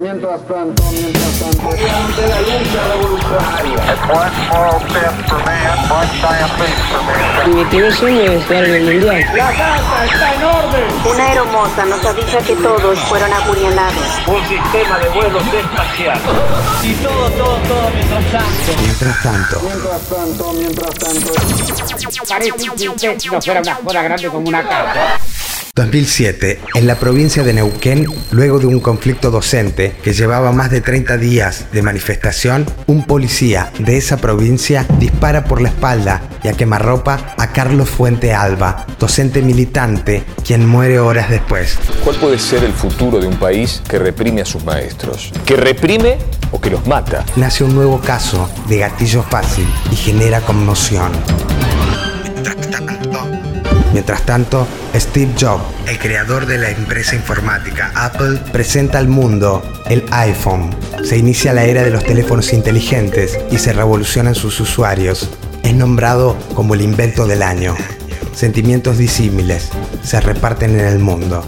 Mientras tanto, mientras tanto. Ante la lucha revolucionaria. Mi primer sueño es jugar en el mundial. La casa está en orden. Una aeromoza nos avisa que todos fueron apuñalados. Un sistema de vuelos espacial. Y todo, todo, todo mientras tanto. Mientras tanto, Mientras tanto, mientras tanto. Parece que usted no fuera una joda grande como una casa. 2007, en la provincia de Neuquén, luego de un conflicto docente que llevaba más de 30 días de manifestación, un policía de esa provincia dispara por la espalda y a quemarropa a Carlos Fuente Alba, docente militante, quien muere horas después. ¿Cuál puede ser el futuro de un país que reprime a sus maestros? ¿Que reprime o que los mata? Nace un nuevo caso de gatillo fácil y genera conmoción. Mientras tanto, Steve Jobs, el creador de la empresa informática Apple, presenta al mundo el iPhone. Se inicia la era de los teléfonos inteligentes y se revolucionan sus usuarios. Es nombrado como el invento del año. Sentimientos disímiles se reparten en el mundo.